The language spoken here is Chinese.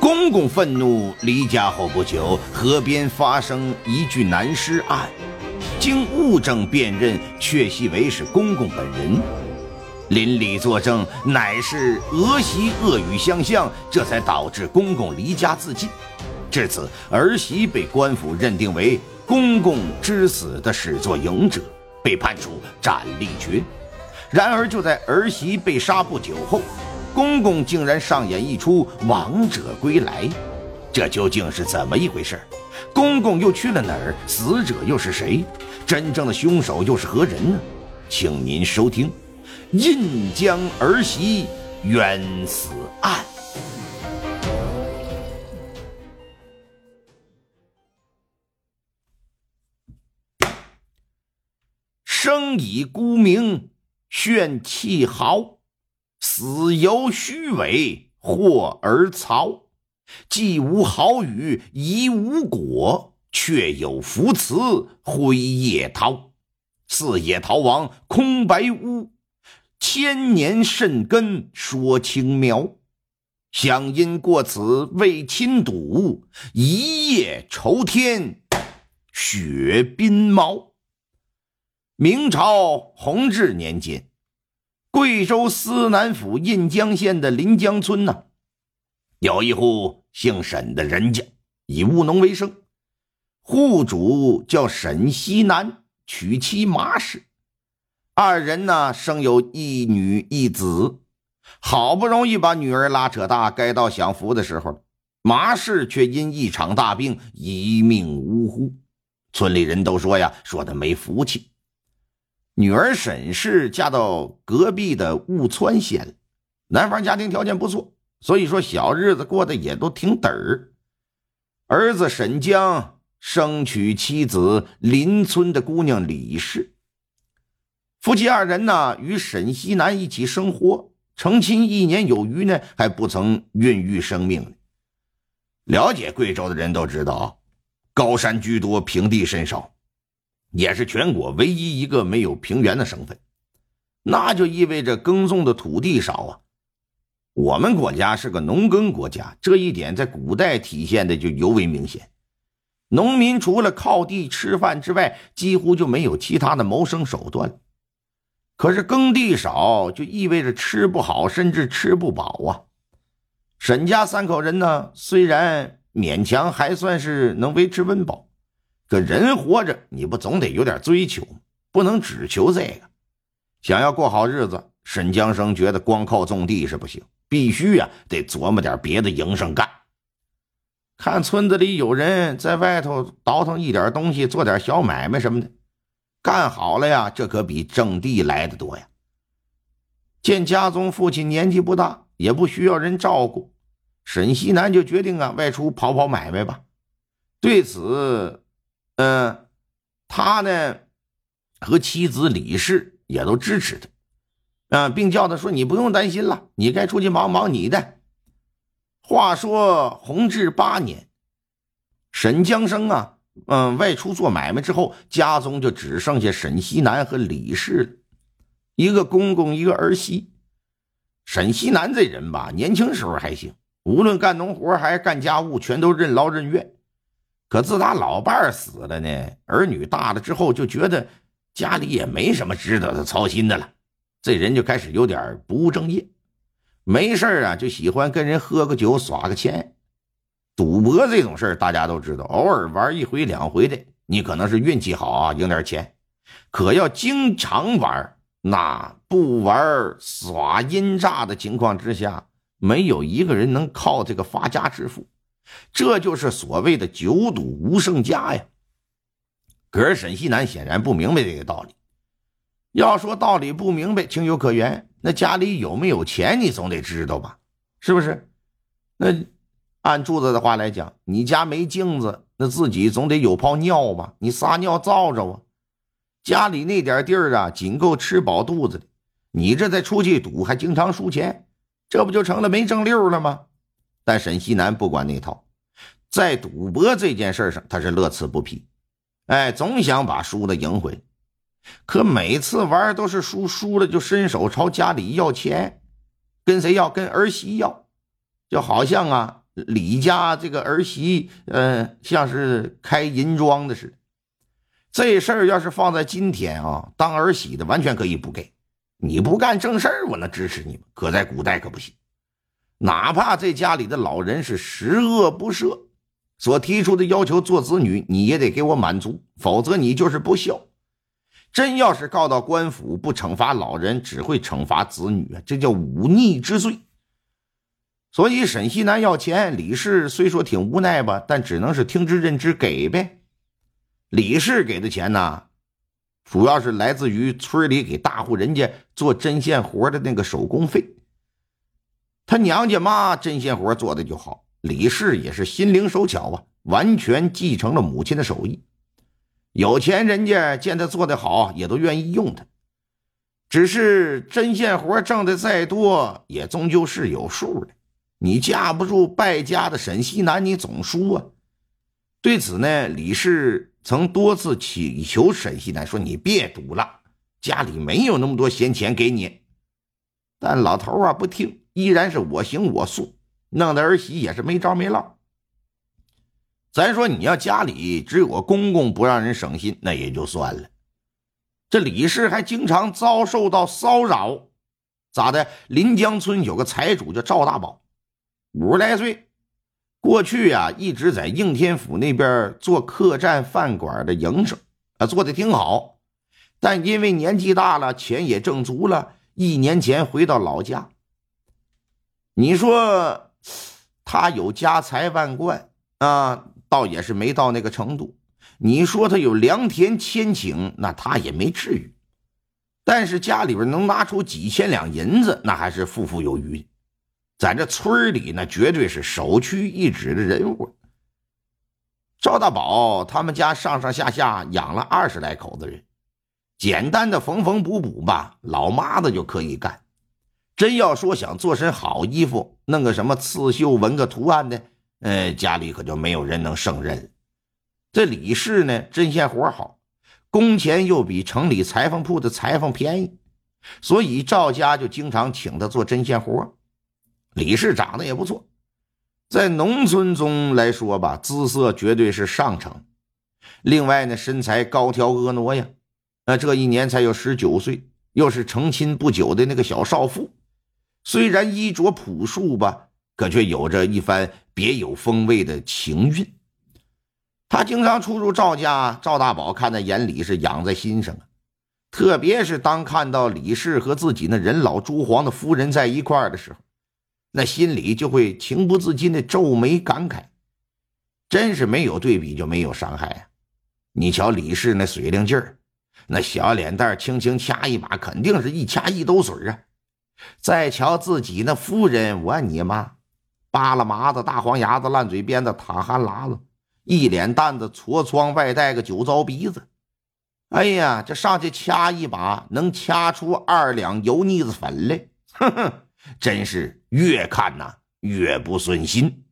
公公愤怒离家后不久，河边发生一具男尸案，经物证辨认，确系为是公公本人。邻里作证，乃是儿媳恶语相向，这才导致公公离家自尽。至此，儿媳被官府认定为公公之死的始作俑者，被判处斩立决。然而，就在儿媳被杀不久后，公公竟然上演一出王者归来。这究竟是怎么一回事？公公又去了哪儿？死者又是谁？真正的凶手又是何人呢？请您收听《印江儿媳冤死案》。生以孤名，炫气豪；死犹虚伪，惑而曹。既无好语，亦无果，却有福词，辉夜逃。四野逃亡，空白屋。千年甚根，说青苗。想因过此，为亲睹一夜愁天，雪鬓毛。明朝弘治年间，贵州思南府印江县的临江村呢，有一户姓沈的人家，以务农为生。户主叫沈西南，娶妻马氏，二人呢生有一女一子。好不容易把女儿拉扯大，该到享福的时候了，马氏却因一场大病一命呜呼。村里人都说呀，说他没福气。女儿沈氏嫁到隔壁的雾川县男方家庭条件不错，所以说小日子过得也都挺得儿。儿子沈江生娶妻子邻村的姑娘李氏，夫妻二人呢与沈西南一起生活，成亲一年有余呢，还不曾孕育生命。了解贵州的人都知道，高山居多，平地甚少。也是全国唯一一个没有平原的省份，那就意味着耕种的土地少啊。我们国家是个农耕国家，这一点在古代体现的就尤为明显。农民除了靠地吃饭之外，几乎就没有其他的谋生手段。可是耕地少，就意味着吃不好，甚至吃不饱啊。沈家三口人呢，虽然勉强还算是能维持温饱。这人活着，你不总得有点追求不能只求这个。想要过好日子，沈江生觉得光靠种地是不行，必须呀得琢磨点别的营生干。看村子里有人在外头倒腾一点东西，做点小买卖什么的，干好了呀，这可比种地来的多呀。见家中父亲年纪不大，也不需要人照顾，沈西南就决定啊外出跑跑买卖吧。对此。嗯，他呢和妻子李氏也都支持他，啊，并叫他说：“你不用担心了，你该出去忙忙你的。”话说弘治八年，沈江生啊，嗯，外出做买卖之后，家中就只剩下沈西南和李氏了，一个公公，一个儿媳。沈西南这人吧，年轻时候还行，无论干农活还是干家务，全都任劳任怨。可自打老伴儿死了呢，儿女大了之后，就觉得家里也没什么值得他操心的了。这人就开始有点不务正业，没事啊就喜欢跟人喝个酒耍个钱。赌博这种事大家都知道，偶尔玩一回两回的，你可能是运气好啊，赢点钱。可要经常玩，那不玩耍阴诈的情况之下，没有一个人能靠这个发家致富。这就是所谓的“九赌无胜家”呀。可是沈西南显然不明白这个道理。要说道理不明白，情有可原。那家里有没有钱，你总得知道吧？是不是？那按柱子的话来讲，你家没镜子，那自己总得有泡尿吧？你撒尿照着啊。家里那点地儿啊，仅够吃饱肚子的。你这再出去赌，还经常输钱，这不就成了没正溜了吗？但沈西南不管那套，在赌博这件事上，他是乐此不疲。哎，总想把输的赢回。可每次玩都是输，输了就伸手朝家里要钱，跟谁要？跟儿媳要，就好像啊李家这个儿媳，呃，像是开银庄的似的。这事儿要是放在今天啊，当儿媳的完全可以不给。你不干正事儿，我能支持你吗？可在古代可不行。哪怕这家里的老人是十恶不赦，所提出的要求做子女，你也得给我满足，否则你就是不孝。真要是告到官府，不惩罚老人，只会惩罚子女啊！这叫忤逆之罪。所以沈西南要钱，李氏虽说挺无奈吧，但只能是听之任之给呗。李氏给的钱呢，主要是来自于村里给大户人家做针线活的那个手工费。他娘家妈针线活做的就好，李氏也是心灵手巧啊，完全继承了母亲的手艺。有钱人家见他做的好，也都愿意用他。只是针线活挣的再多，也终究是有数的。你架不住败家的沈西南，你总输啊。对此呢，李氏曾多次祈求沈西南说：“你别赌了，家里没有那么多闲钱给你。”但老头啊不听，依然是我行我素，弄得儿媳也是没着没落。咱说你要家里只有个公公不让人省心，那也就算了。这李氏还经常遭受到骚扰，咋的？临江村有个财主叫赵大宝，五十来岁，过去呀一直在应天府那边做客栈饭馆的营生，啊，做的挺好。但因为年纪大了，钱也挣足了，一年前回到老家。你说他有家财万贯啊？倒也是没到那个程度，你说他有良田千顷，那他也没至于。但是家里边能拿出几千两银子，那还是富富有余。在这村里，那绝对是首屈一指的人物。赵大宝他们家上上下下养了二十来口子人，简单的缝缝补补吧，老妈子就可以干。真要说想做身好衣服，弄个什么刺绣、纹个图案的。呃，家里可就没有人能胜任。这李氏呢，针线活好，工钱又比城里裁缝铺的裁缝便宜，所以赵家就经常请他做针线活。李氏长得也不错，在农村中来说吧，姿色绝对是上乘。另外呢，身材高挑婀娜呀，那这一年才有十九岁，又是成亲不久的那个小少妇，虽然衣着朴素吧。可却有着一番别有风味的情韵。他经常出入赵家，赵大宝看在眼里，是养在心上啊。特别是当看到李氏和自己那人老珠黄的夫人在一块儿的时候，那心里就会情不自禁的皱眉感慨：真是没有对比就没有伤害啊！你瞧李氏那水灵劲儿，那小脸蛋轻轻掐一把，肯定是一掐一兜水啊。再瞧自己那夫人，我你妈！扒拉麻子、大黄牙子、烂嘴边子、淌哈喇子，一脸蛋子、痤疮，外带个酒糟鼻子。哎呀，这上去掐一把，能掐出二两油腻子粉来，哼哼，真是越看呐越不顺心。